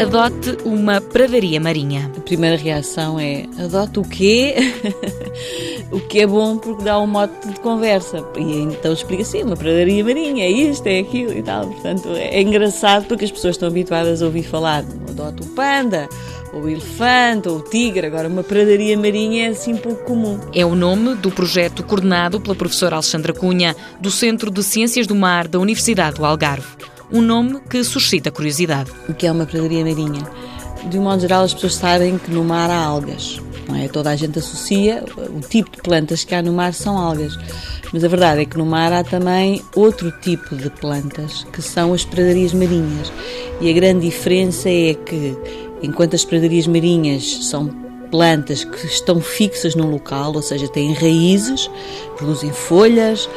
Adote uma pradaria marinha. A primeira reação é: adote o quê? o que é bom porque dá um mote de conversa. E então explica assim: uma pradaria marinha, é isto, é aquilo e tal. Portanto, é engraçado porque as pessoas estão habituadas a ouvir falar: adote o panda ou o elefante, ou o tigre. Agora, uma pradaria marinha é assim pouco comum. É o nome do projeto coordenado pela professora Alexandra Cunha, do Centro de Ciências do Mar da Universidade do Algarve. Um nome que suscita curiosidade. O que é uma pradaria marinha? De um modo geral, as pessoas sabem que no mar há algas. Não é? Toda a gente associa o tipo de plantas que há no mar são algas. Mas a verdade é que no mar há também outro tipo de plantas, que são as pradarias marinhas. E a grande diferença é que Enquanto as pradarias marinhas são plantas que estão fixas num local, ou seja, têm raízes, produzem folhas,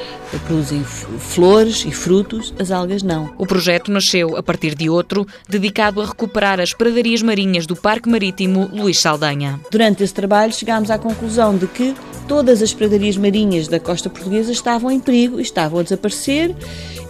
produzem flores e frutos, as algas não. O projeto nasceu a partir de outro, dedicado a recuperar as pradarias marinhas do Parque Marítimo Luís Saldanha. Durante esse trabalho chegámos à conclusão de que todas as pradarias marinhas da costa portuguesa estavam em perigo e estavam a desaparecer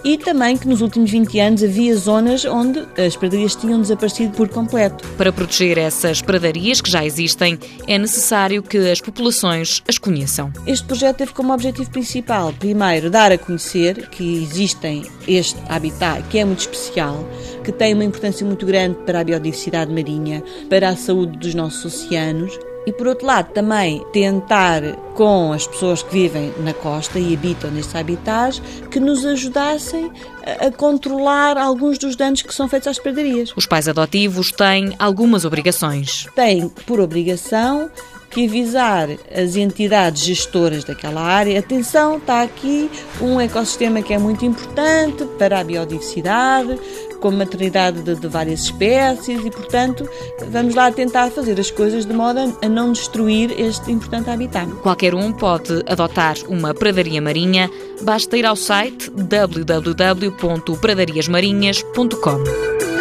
e também que nos últimos 20 anos havia zonas onde as pradarias tinham desaparecido por completo. Para proteger essas pradarias que já existem, é necessário que as populações as conheçam. Este projeto teve como objetivo principal, primeiro, dar a conhecer que existem este habitat que é muito especial, que tem uma importância muito grande para a biodiversidade marinha, para a saúde dos nossos oceanos e por outro lado também tentar com as pessoas que vivem na costa e habitam nestes habitats que nos ajudassem a, controlar alguns dos danos que são feitos às pradarias. Os pais adotivos têm algumas obrigações. Têm por obrigação que avisar as entidades gestoras daquela área, atenção, está aqui um ecossistema que é muito importante para a biodiversidade, com maternidade de, de, várias espécies e, portanto, vamos lá tentar fazer as coisas de modo a não destruir este importante habitat. Qualquer um pode adotar uma pradaria marinha, basta ir ao site www.pradariasmarinhas.com.